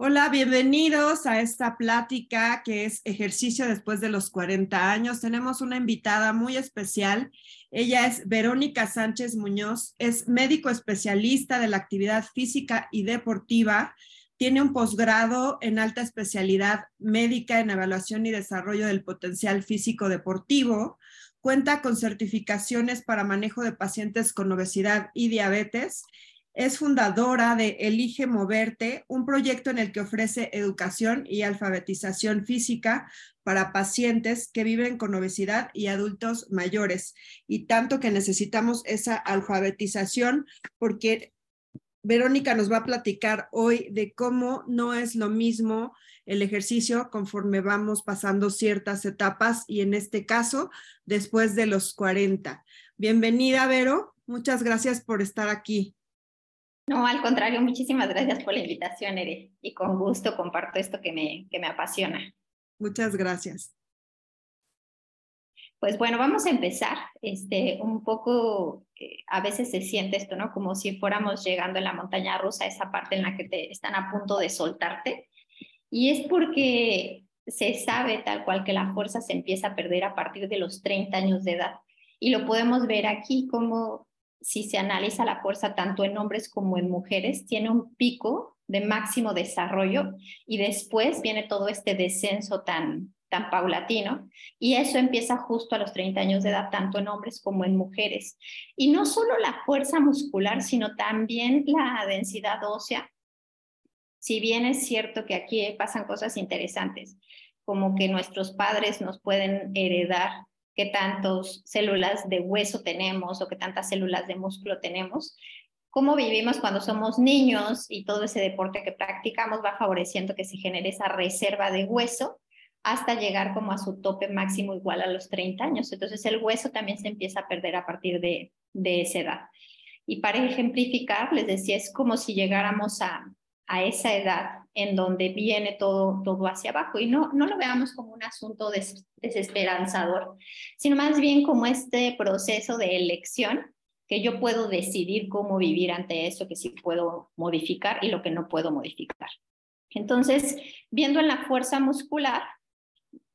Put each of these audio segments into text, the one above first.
Hola, bienvenidos a esta plática que es ejercicio después de los 40 años. Tenemos una invitada muy especial. Ella es Verónica Sánchez Muñoz, es médico especialista de la actividad física y deportiva. Tiene un posgrado en alta especialidad médica en evaluación y desarrollo del potencial físico deportivo. Cuenta con certificaciones para manejo de pacientes con obesidad y diabetes es fundadora de Elige Moverte, un proyecto en el que ofrece educación y alfabetización física para pacientes que viven con obesidad y adultos mayores. Y tanto que necesitamos esa alfabetización porque Verónica nos va a platicar hoy de cómo no es lo mismo el ejercicio conforme vamos pasando ciertas etapas y en este caso después de los 40. Bienvenida, Vero. Muchas gracias por estar aquí. No, al contrario, muchísimas gracias por la invitación, Ere, y con gusto comparto esto que me, que me apasiona. Muchas gracias. Pues bueno, vamos a empezar. Este, un poco, eh, a veces se siente esto, ¿no? Como si fuéramos llegando en la montaña rusa, esa parte en la que te están a punto de soltarte. Y es porque se sabe tal cual que la fuerza se empieza a perder a partir de los 30 años de edad. Y lo podemos ver aquí como si se analiza la fuerza tanto en hombres como en mujeres, tiene un pico de máximo desarrollo y después viene todo este descenso tan, tan paulatino y eso empieza justo a los 30 años de edad, tanto en hombres como en mujeres. Y no solo la fuerza muscular, sino también la densidad ósea. Si bien es cierto que aquí pasan cosas interesantes, como que nuestros padres nos pueden heredar qué tantas células de hueso tenemos o qué tantas células de músculo tenemos, cómo vivimos cuando somos niños y todo ese deporte que practicamos va favoreciendo que se genere esa reserva de hueso hasta llegar como a su tope máximo igual a los 30 años. Entonces el hueso también se empieza a perder a partir de, de esa edad. Y para ejemplificar, les decía, es como si llegáramos a, a esa edad en donde viene todo, todo hacia abajo. Y no, no lo veamos como un asunto desesperanzador, sino más bien como este proceso de elección que yo puedo decidir cómo vivir ante eso que sí puedo modificar y lo que no puedo modificar. Entonces, viendo en la fuerza muscular,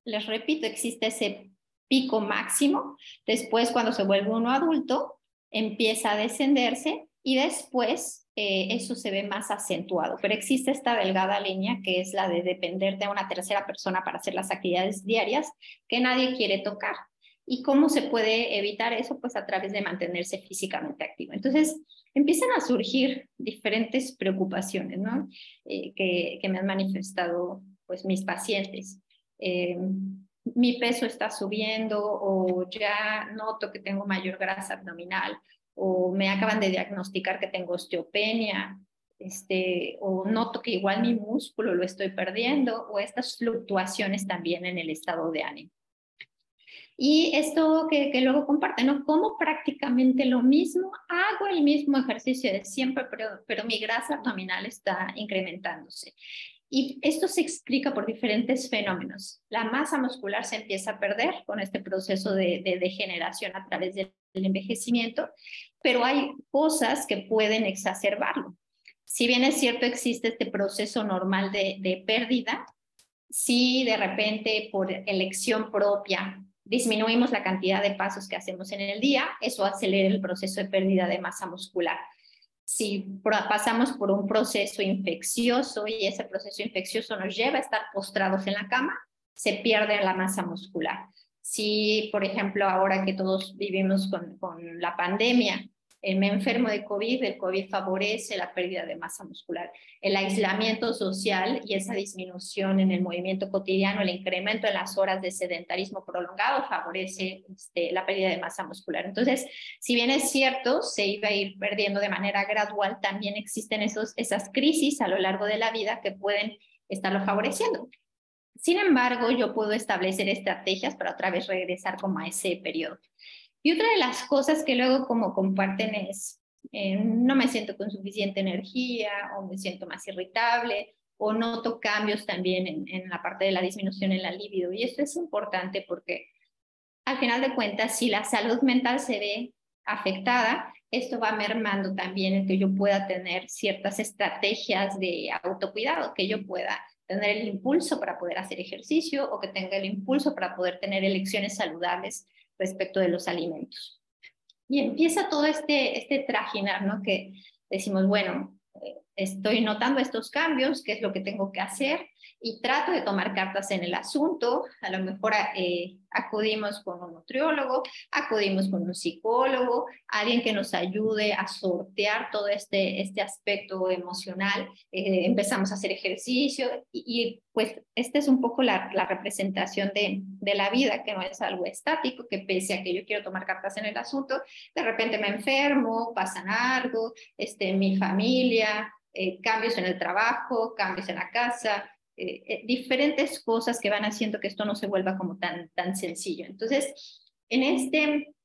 les repito, existe ese pico máximo, después cuando se vuelve uno adulto, empieza a descenderse y después eh, eso se ve más acentuado. Pero existe esta delgada línea que es la de depender de una tercera persona para hacer las actividades diarias que nadie quiere tocar. ¿Y cómo se puede evitar eso? Pues a través de mantenerse físicamente activo. Entonces, empiezan a surgir diferentes preocupaciones. Eh, que, que, me han manifestado, pues, mis pacientes. Eh, mi peso está subiendo o ya noto que tengo mayor grasa abdominal o me acaban de diagnosticar que tengo osteopenia, este, o noto que igual mi músculo lo estoy perdiendo, o estas fluctuaciones también en el estado de ánimo. Y esto que, que luego comparten, ¿no? Como prácticamente lo mismo, hago el mismo ejercicio de siempre, pero, pero mi grasa abdominal está incrementándose. Y esto se explica por diferentes fenómenos. La masa muscular se empieza a perder con este proceso de, de degeneración a través del envejecimiento, pero hay cosas que pueden exacerbarlo. Si bien es cierto, existe este proceso normal de, de pérdida, si de repente por elección propia disminuimos la cantidad de pasos que hacemos en el día, eso acelera el proceso de pérdida de masa muscular. Si pasamos por un proceso infeccioso y ese proceso infeccioso nos lleva a estar postrados en la cama, se pierde la masa muscular. Si, por ejemplo, ahora que todos vivimos con, la pandemia, eh, me enfermo de COVID, el COVID favorece la pérdida de masa muscular. El aislamiento social y esa disminución en el movimiento cotidiano, el incremento en las horas de sedentarismo prolongado favorece este, la pérdida de masa muscular. Entonces, si bien es cierto, se iba a ir perdiendo de manera gradual, también existen esos, esas crisis a lo largo de la vida que pueden estarlo favoreciendo. Sin embargo, yo puedo establecer estrategias para otra vez regresar como a ese periodo. Y otra de las cosas que luego como comparten es, eh, no me siento con suficiente energía o me siento más irritable o noto cambios también en, en la parte de la disminución en la libido. Y esto es importante porque al final de cuentas, si la salud mental se ve afectada, esto va mermando también el que yo pueda tener ciertas estrategias de autocuidado, que yo pueda tener el impulso para poder hacer ejercicio o que tenga el impulso para poder tener elecciones saludables respecto de los alimentos. Y empieza todo este, este trajinar, ¿no? Que decimos, bueno, eh, estoy notando estos cambios, qué es lo que tengo que hacer, y trato de tomar cartas en el asunto. A lo mejor eh, acudimos con un nutriólogo, acudimos con un psicólogo, alguien que nos ayude a sortear todo este, este aspecto emocional. Eh, empezamos a hacer ejercicio y, pues esta es un poco la, la representación de, de, la vida, que no es algo estático, que pese a que yo quiero tomar cartas en el asunto, de repente me enfermo, pasan algo, este, mi familia, eh, cambios en el trabajo, cambios en la casa, eh, eh, diferentes cosas que van haciendo que esto no se vuelva como tan, tan sencillo. Entonces, en este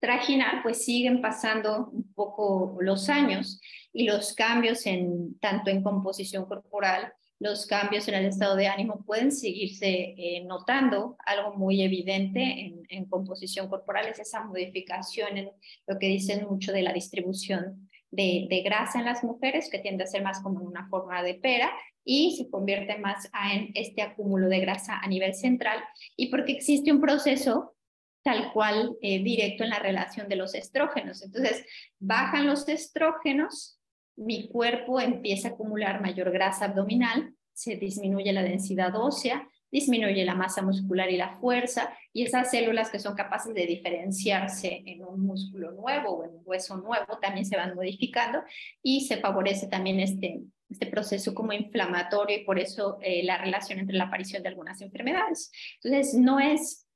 trajinar, pues siguen pasando un poco los años y los cambios en tanto en composición corporal, los cambios en el estado de ánimo pueden seguirse eh, notando. Algo muy evidente en, en, composición corporal es esa modificación en lo que dicen mucho de la distribución de, de, grasa en las mujeres, que tiende a ser más como una forma de pera, y se convierte más en este acúmulo de grasa a nivel central y porque existe un proceso tal cual eh, directo en la relación de los estrógenos. Entonces, bajan los estrógenos, mi cuerpo empieza a acumular mayor grasa abdominal, se disminuye la densidad ósea, disminuye la masa muscular y la fuerza, y esas células que son capaces de diferenciarse en un músculo nuevo o en un hueso nuevo también se van modificando y se favorece también este, este proceso como inflamatorio y por eso eh, la relación entre la aparición de algunas enfermedades. Entonces, no es,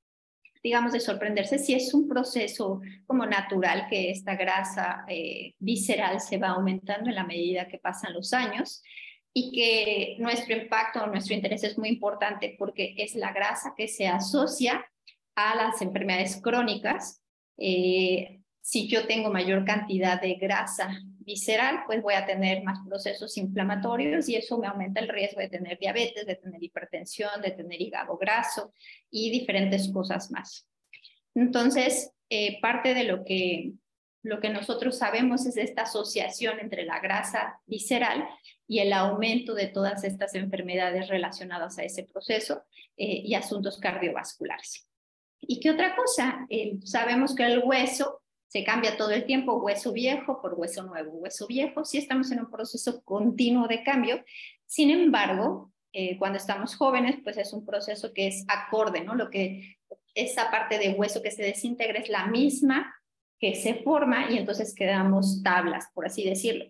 digamos, de sorprenderse si es un proceso como natural que esta grasa eh, visceral se va aumentando en la medida que pasan los años y que nuestro impacto, nuestro interés es muy importante porque es la grasa que se asocia a las enfermedades crónicas. Eh, si yo tengo mayor cantidad de grasa visceral, pues voy a tener más procesos inflamatorios y eso me aumenta el riesgo de tener diabetes, de tener hipertensión, de tener hígado graso y diferentes cosas más. Entonces, eh, parte de lo que, lo que nosotros sabemos es esta asociación entre la grasa visceral y el aumento de todas estas enfermedades relacionadas a ese proceso eh, y asuntos cardiovasculares. ¿Y qué otra cosa? Eh, sabemos que el hueso se cambia todo el tiempo hueso viejo por hueso nuevo, hueso viejo, sí estamos en un proceso continuo de cambio. Sin embargo, eh, cuando estamos jóvenes, pues es un proceso que es acorde, ¿no? Lo que esa parte de hueso que se desintegra es la misma que se forma y entonces quedamos tablas, por así decirlo.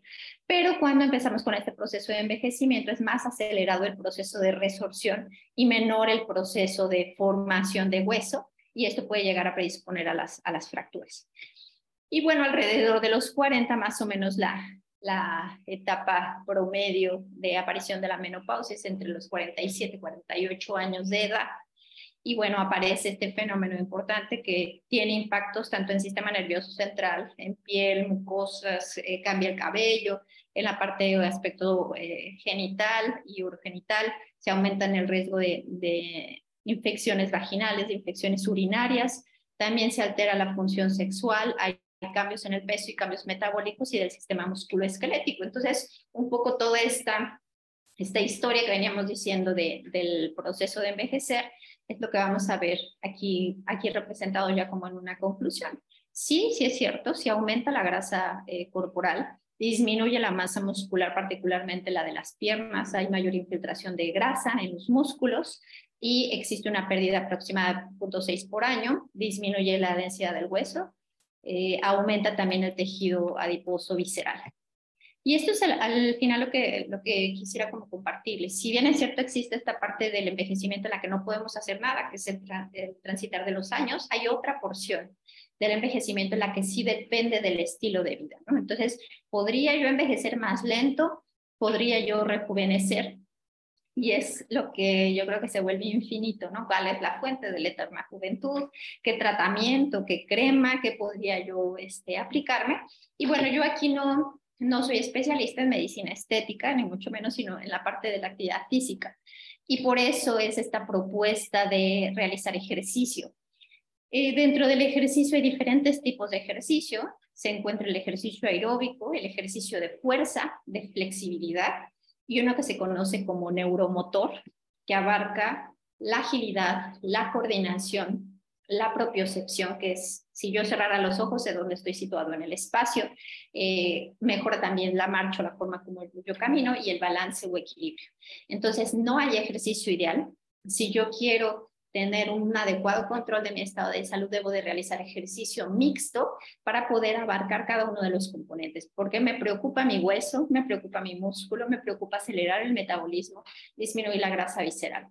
Pero cuando empezamos con este proceso de envejecimiento es más acelerado el proceso de resorción y menor el proceso de formación de hueso y esto puede llegar a predisponer a las, a las fracturas. Y bueno, alrededor de los 40 más o menos la, la etapa promedio de aparición de la menopausia es entre los 47 y 48 años de edad. Y bueno, aparece este fenómeno importante que tiene impactos tanto en sistema nervioso central, en piel, mucosas, eh, cambia el cabello, en la parte de aspecto eh, genital y urogenital, se aumenta el riesgo de, de infecciones vaginales, de infecciones urinarias, también se altera la función sexual, hay cambios en el peso y cambios metabólicos y del sistema musculoesquelético. Entonces, un poco toda esta, esta historia que veníamos diciendo de, del proceso de envejecer es lo que vamos a ver aquí, aquí representado ya como en una conclusión. Sí, sí es cierto, si aumenta la grasa eh, corporal, disminuye la masa muscular, particularmente la de las piernas, hay mayor infiltración de grasa en los músculos y existe una pérdida aproximada de 0.6 por año, disminuye la densidad del hueso, eh, aumenta también el tejido adiposo visceral. Y esto es al final lo que, quisiera como compartirles. Si bien es cierto existe esta parte del envejecimiento en la que no podemos hacer nada, que es el, transitar de los años, hay otra porción del envejecimiento en la que sí depende del estilo de vida. Entonces, ¿podría yo envejecer más lento? ¿Podría yo rejuvenecer? Y es lo que yo creo que se vuelve infinito, ¿no? ¿Cuál es la fuente de la eterna juventud? ¿Qué tratamiento, qué crema, qué podría yo este, aplicarme? Y bueno, yo aquí no, no soy especialista en medicina estética, ni mucho menos, sino en la parte de la actividad física. Y por eso es esta propuesta de realizar ejercicio. Eh, dentro del ejercicio hay diferentes tipos de ejercicio. se encuentra el ejercicio aeróbico, el ejercicio de fuerza, de flexibilidad y uno que se conoce como neuromotor, que abarca la agilidad, la coordinación, la propiocepción, que es si yo cerrara los ojos de dónde estoy situado en el espacio, eh, mejora también la marcha, la forma como yo camino y el balance o equilibrio. Entonces, no hay ejercicio ideal. Si yo quiero tener un adecuado control de mi estado de salud, debo de realizar ejercicio mixto para poder abarcar cada uno de los componentes, porque me preocupa mi hueso, me preocupa mi músculo, me preocupa acelerar el metabolismo, disminuir la grasa visceral.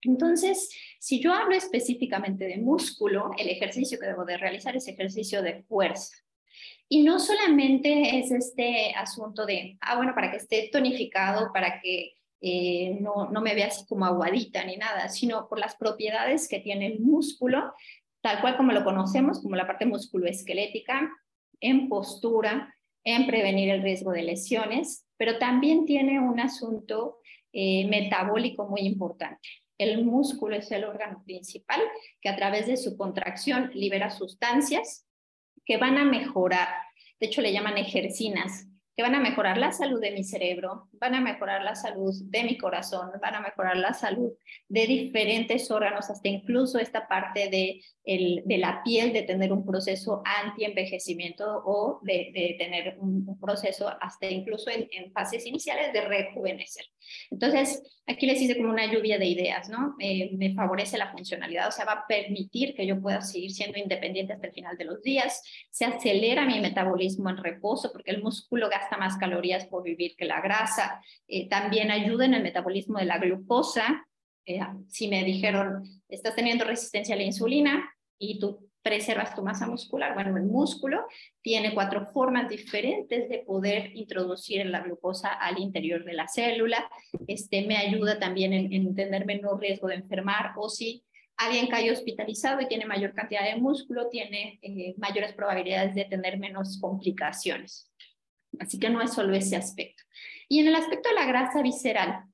Entonces, si yo hablo específicamente de músculo, el ejercicio que debo de realizar es ejercicio de fuerza. Y no solamente es este asunto de, ah, bueno, para que esté tonificado, para que eh, no, no me vea así como aguadita ni nada, sino por las propiedades que tiene el músculo, tal cual como lo conocemos, como la parte musculoesquelética, en postura, en prevenir el riesgo de lesiones, pero también tiene un asunto eh, metabólico muy importante. El músculo es el órgano principal que a través de su contracción libera sustancias que van a mejorar, de hecho le llaman ejercinas, que van a mejorar la salud de mi cerebro, van a mejorar la salud de mi corazón, van a mejorar la salud de diferentes órganos, hasta incluso esta parte de, el, de la piel, de tener un proceso anti-envejecimiento o de, tener un, proceso hasta incluso en, en, fases iniciales de rejuvenecer. Entonces, aquí les hice como una lluvia de ideas, ¿no? Eh, me favorece la funcionalidad, o sea, va a permitir que yo pueda seguir siendo independiente hasta el final de los días, se acelera mi metabolismo en reposo, porque el músculo gasta más calorías por vivir que la grasa, eh, también ayuda en el metabolismo de la glucosa. Eh, si me dijeron, estás teniendo resistencia a la insulina y tú preservas tu masa muscular, bueno, el músculo tiene cuatro formas diferentes de poder introducir la glucosa al interior de la célula. Este me ayuda también en, tener menor riesgo de enfermar o si alguien cae hospitalizado y tiene mayor cantidad de músculo, tiene eh, mayores probabilidades de tener menos complicaciones. Así que no es solo ese aspecto. Y en el aspecto de la grasa visceral,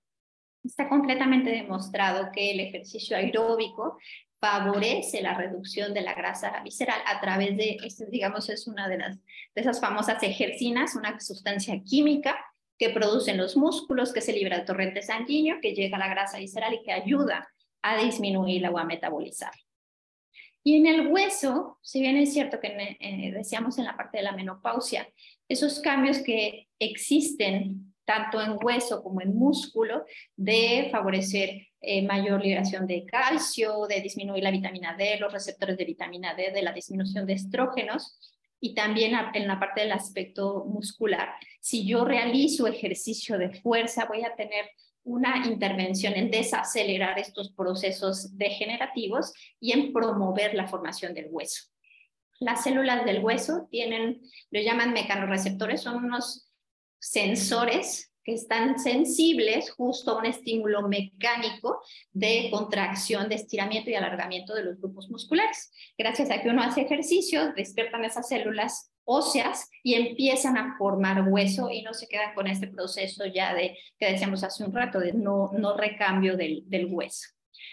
está completamente demostrado que el ejercicio aeróbico favorece la reducción de la grasa visceral a través de, este, digamos, es una de, las, de esas famosas ejercinas, una sustancia química que producen los músculos, que se libra el torrente sanguíneo, que llega a la grasa visceral y que ayuda a disminuirla o a metabolizar. Y en el hueso, si bien es cierto que eh, decíamos en la parte de la menopausia, esos cambios que existen tanto en hueso como en músculo, de favorecer eh, mayor liberación de calcio, de disminuir la vitamina D, los receptores de vitamina D, de la disminución de estrógenos y también en la parte del aspecto muscular. Si yo realizo ejercicio de fuerza, voy a tener una intervención en desacelerar estos procesos degenerativos y en promover la formación del hueso. Las células del hueso tienen, lo llaman mecanorreceptores, son unos sensores que están sensibles justo a un estímulo mecánico de contracción, de estiramiento y alargamiento de los grupos musculares. Gracias a que uno hace ejercicio, despiertan esas células óseas y empiezan a formar hueso y no se quedan con este proceso ya de que decíamos hace un rato de no, no recambio del, del hueso.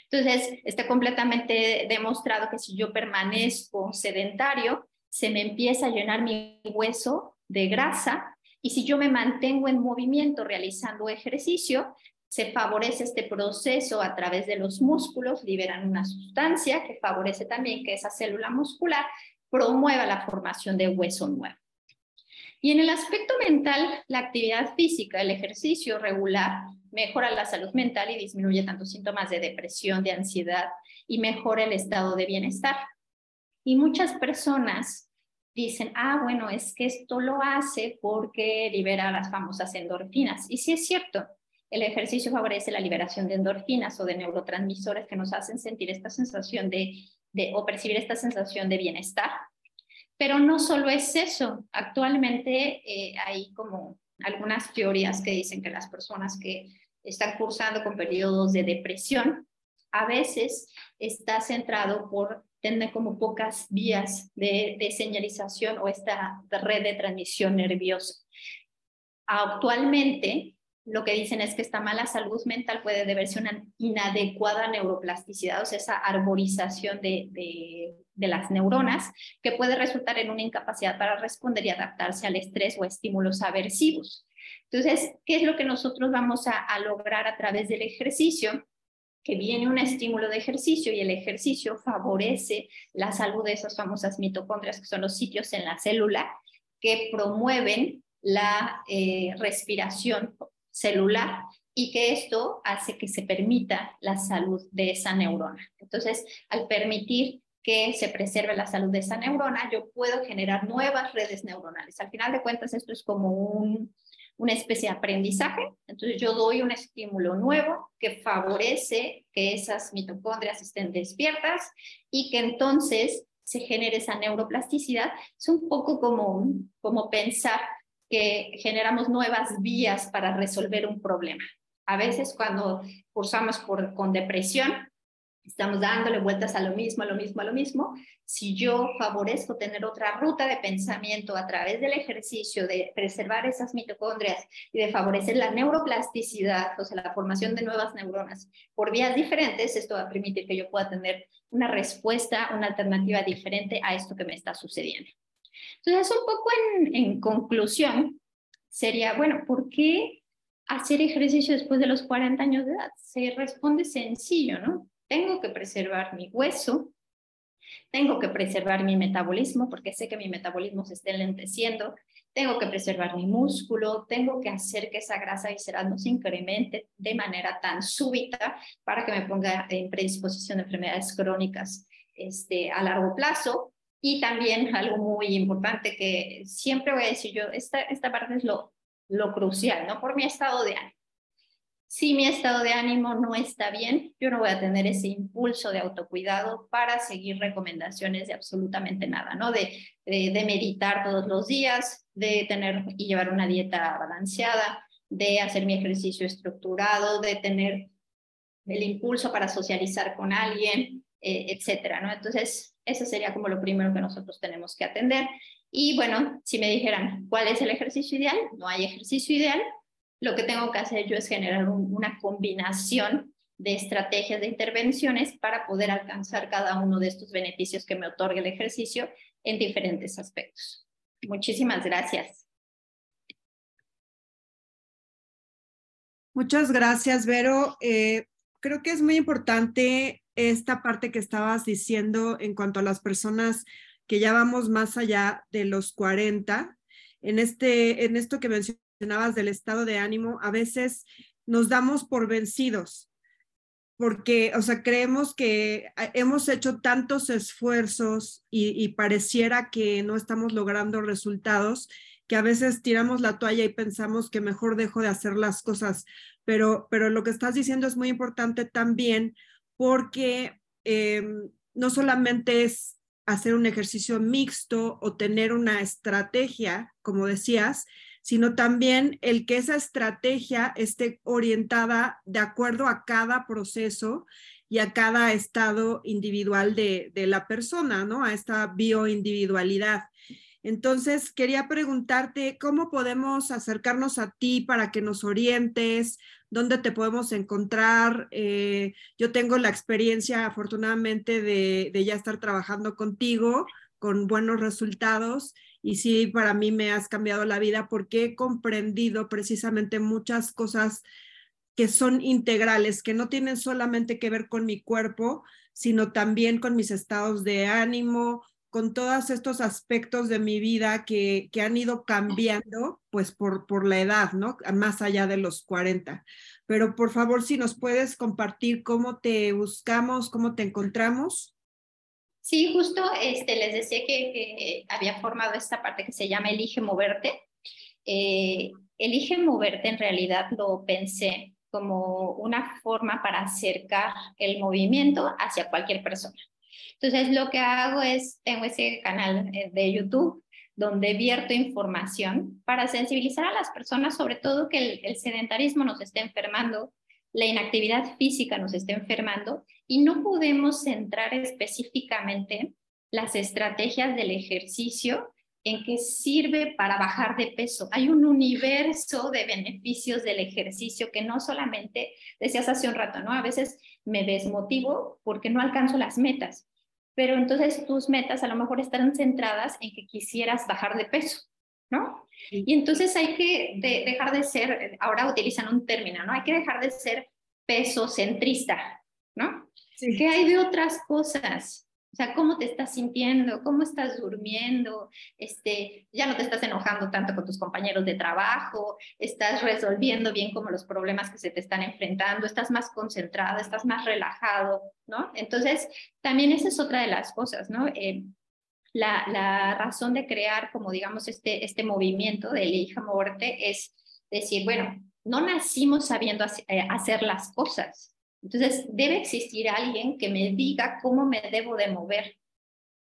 Entonces, está completamente demostrado que si yo permanezco sedentario, se me empieza a llenar mi hueso de grasa y si yo me mantengo en movimiento realizando ejercicio, se favorece este proceso a través de los músculos, liberan una sustancia que favorece también que esa célula muscular promueva la formación de hueso nuevo. Y en el aspecto mental, la actividad física, el ejercicio regular, mejora la salud mental y disminuye tanto síntomas de depresión, de ansiedad y mejora el estado de bienestar. Y muchas personas dicen, ah, bueno, es que esto lo hace porque libera las famosas endorfinas. Y sí es cierto, el ejercicio favorece la liberación de endorfinas o de neurotransmisores que nos hacen sentir esta sensación de, o percibir esta sensación de bienestar. Pero no solo es eso, actualmente eh, hay como algunas teorías que dicen que las personas que están cursando con periodos de depresión, a veces está centrado por tener como pocas vías de, señalización o esta red de transmisión nerviosa. Actualmente, lo que dicen es que esta mala salud mental puede deberse a una inadecuada neuroplasticidad, o sea, esa arborización de, de, las neuronas, que puede resultar en una incapacidad para responder y adaptarse al estrés o estímulos aversivos. Entonces, ¿qué es lo que nosotros vamos a, lograr a través del ejercicio? que viene un estímulo de ejercicio y el ejercicio favorece la salud de esas famosas mitocondrias, que son los sitios en la célula que promueven la eh, respiración celular y que esto hace que se permita la salud de esa neurona. Entonces, al permitir que se preserve la salud de esa neurona, yo puedo generar nuevas redes neuronales. Al final de cuentas, esto es como un, una especie de aprendizaje. Entonces, yo doy un estímulo nuevo que favorece que esas mitocondrias estén despiertas y que entonces se genere esa neuroplasticidad. Es un poco como, como pensar que generamos nuevas vías para resolver un problema. A veces cuando cursamos con depresión, estamos dándole vueltas a lo mismo, a lo mismo, a lo mismo. Si yo favorezco tener otra ruta de pensamiento a través del ejercicio, de preservar esas mitocondrias y de favorecer la neuroplasticidad, o sea, la formación de nuevas neuronas por vías diferentes, esto va a permitir que yo pueda tener una respuesta, una alternativa diferente a esto que me está sucediendo. Entonces, un poco en, conclusión, sería, bueno, ¿por qué hacer ejercicio después de los 40 años de edad? Se responde sencillo, ¿no? Tengo que preservar mi hueso, tengo que preservar mi metabolismo porque sé que mi metabolismo se está lenteciendo, tengo que preservar mi músculo, tengo que hacer que esa grasa visceral no se incremente de manera tan súbita para que me ponga en predisposición a enfermedades crónicas este, a largo plazo. Y también algo muy importante que siempre voy a decir yo, esta, esta parte es lo, lo crucial, ¿no? Por mi estado de ánimo. Si mi estado de ánimo no está bien, yo no voy a tener ese impulso de autocuidado para seguir recomendaciones de absolutamente nada, ¿no? De, de, meditar todos los días, de tener y llevar una dieta balanceada, de hacer mi ejercicio estructurado, de tener el impulso para socializar con alguien, eh, etcétera, ¿no? Entonces, eso sería como lo primero que nosotros tenemos que atender. Y bueno, si me dijeran, ¿cuál es el ejercicio ideal? No hay ejercicio ideal. Lo que tengo que hacer yo es generar una combinación de estrategias de intervenciones para poder alcanzar cada uno de estos beneficios que me otorga el ejercicio en diferentes aspectos. Muchísimas gracias. Muchas gracias, Vero. Eh, creo que es muy importante esta parte que estabas diciendo en cuanto a las personas que ya vamos más allá de los 40, en, este, en esto que mencionabas del estado de ánimo, a veces nos damos por vencidos, porque, o sea, creemos que hemos hecho tantos esfuerzos y, pareciera que no estamos logrando resultados que a veces tiramos la toalla y pensamos que mejor dejo de hacer las cosas, pero, pero lo que estás diciendo es muy importante también porque em, no solamente es hacer un ejercicio mixto o tener una estrategia, como decías, sino también el que esa estrategia esté orientada de acuerdo a cada proceso y a cada estado individual de, de la persona, ¿no? A esta bioindividualidad. Entonces, quería preguntarte cómo podemos acercarnos a ti para que nos orientes, dónde te podemos encontrar. Eh, yo tengo la experiencia, afortunadamente, de, de, ya estar trabajando contigo con buenos resultados y sí, para mí me has cambiado la vida porque he comprendido precisamente muchas cosas que son integrales, que no tienen solamente que ver con mi cuerpo, sino también con mis estados de ánimo, con todos estos aspectos de mi vida que, que han ido cambiando, pues por, por la edad, ¿no? Más allá de los 40. Pero por favor, si nos puedes compartir cómo te buscamos, cómo te encontramos. Sí, justo este, les decía que, había formado esta parte que se llama Elige Moverte. Eh, Elige Moverte en realidad lo pensé como una forma para acercar el movimiento hacia cualquier persona. Entonces, lo que hago es, tengo ese canal eh, de YouTube donde vierto información para sensibilizar a las personas, sobre todo que el, el sedentarismo nos está enfermando, la inactividad física nos está enfermando y no podemos centrar específicamente las estrategias del ejercicio en que sirve para bajar de peso. Hay un universo de beneficios del ejercicio que no solamente, decías hace un rato, ¿no? A veces me desmotivo porque no alcanzo las metas, pero entonces tus metas a lo mejor están centradas en que quisieras bajar de peso, ¿no? Y entonces hay que dejar de ser, ahora utilizan un término, ¿no? Hay que dejar de ser peso centrista, ¿no? Sí. ¿Qué hay de otras cosas? Sea, ¿cómo te estás sintiendo? ¿Cómo estás durmiendo? Este, ya no te estás enojando tanto con tus compañeros de trabajo, estás resolviendo bien como los problemas que se te están enfrentando, estás más concentrado, estás más relajado, ¿no? Entonces, también esa es otra de las cosas, ¿no? Eh, la, la, razón de crear, como digamos, este, este movimiento de Elija Moverte es decir, bueno, no nacimos sabiendo eh, hacer las cosas, entonces, debe existir alguien que me diga cómo me debo de mover,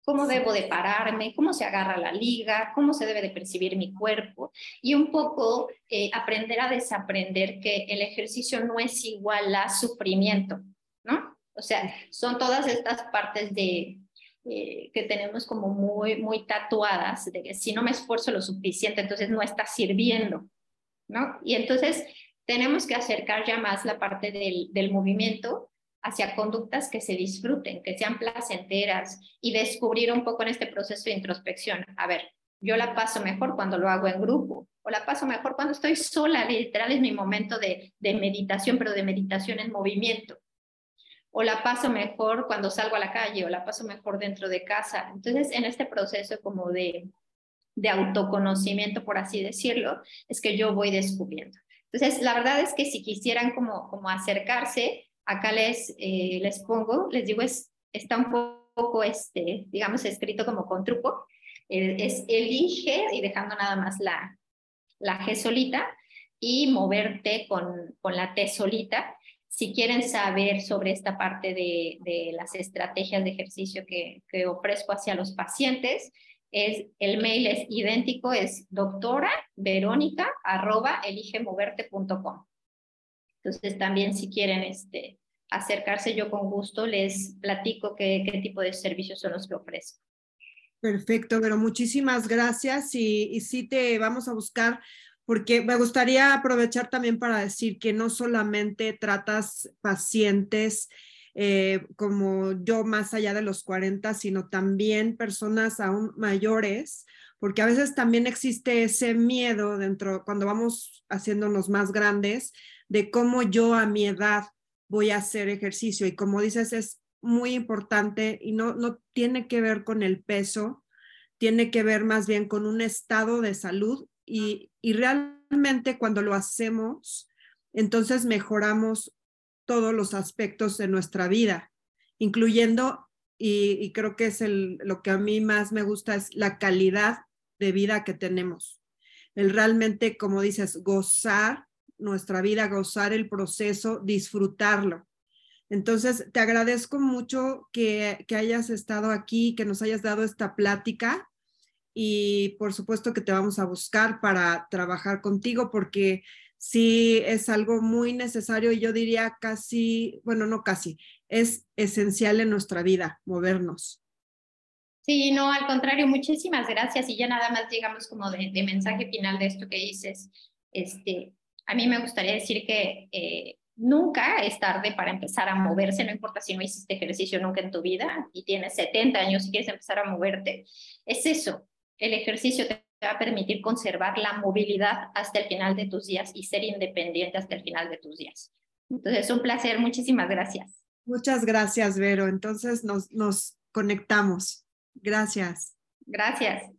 cómo debo de pararme, cómo se agarra la liga, cómo se debe de percibir mi cuerpo y un poco eh, aprender a desaprender que el ejercicio no es igual a sufrimiento, ¿no? O sea, son todas estas partes de, eh, que tenemos como muy, muy tatuadas, de que si no me esfuerzo lo suficiente, entonces no está sirviendo, ¿no? Y entonces tenemos que acercar ya más la parte del, del movimiento hacia conductas que se disfruten, que sean placenteras y descubrir un poco en este proceso de introspección. A ver, yo la paso mejor cuando lo hago en grupo o la paso mejor cuando estoy sola, literal es mi momento de, de meditación, pero de meditación en movimiento. O la paso mejor cuando salgo a la calle o la paso mejor dentro de casa. Entonces, en este proceso como de, de autoconocimiento, por así decirlo, es que yo voy descubriendo. Entonces, la verdad es que si quisieran como, como acercarse, acá les, eh, les pongo, les digo, es, está un poco, este, digamos, escrito como con truco. Eh, es elige, y dejando nada más la, la G solita, y moverte con, con la T solita. Si quieren saber sobre esta parte de, de las estrategias de ejercicio que, que ofrezco hacia los pacientes, es, el mail es idéntico, es doctora verónica arroba eligemoverte.com. Entonces también si quieren este, acercarse yo con gusto les platico qué, qué tipo de servicios son los que ofrezco. Perfecto, pero muchísimas gracias y, y sí te vamos a buscar porque me gustaría aprovechar también para decir que no solamente tratas pacientes eh, como yo más allá de los 40, sino también personas aún mayores, porque a veces también existe ese miedo dentro, cuando vamos haciéndonos más grandes, de cómo yo a mi edad voy a hacer ejercicio. Y como dices, es muy importante y no, no tiene que ver con el peso, tiene que ver más bien con un estado de salud y, y realmente cuando lo hacemos, entonces mejoramos todos los aspectos de nuestra vida, incluyendo, y, creo que es lo que a mí más me gusta, es la calidad de vida que tenemos. El realmente, como dices, gozar nuestra vida, gozar el proceso, disfrutarlo. Entonces, te agradezco mucho que, que hayas estado aquí, que nos hayas dado esta plática y por supuesto que te vamos a buscar para trabajar contigo porque sí es algo muy necesario y yo diría casi, bueno, no casi, es esencial en nuestra vida movernos. Sí, no, al contrario, muchísimas gracias y ya nada más llegamos como de, mensaje final de esto que dices. Este, a mí me gustaría decir que eh, nunca es tarde para empezar a moverse, no importa si no hiciste ejercicio nunca en tu vida y tienes 70 años y quieres empezar a moverte. Es eso, el ejercicio te va a permitir conservar la movilidad hasta el final de tus días y ser independiente hasta el final de tus días. Entonces, es un placer. Muchísimas gracias. Muchas gracias, Vero. Entonces, nos, nos conectamos. Gracias. Gracias.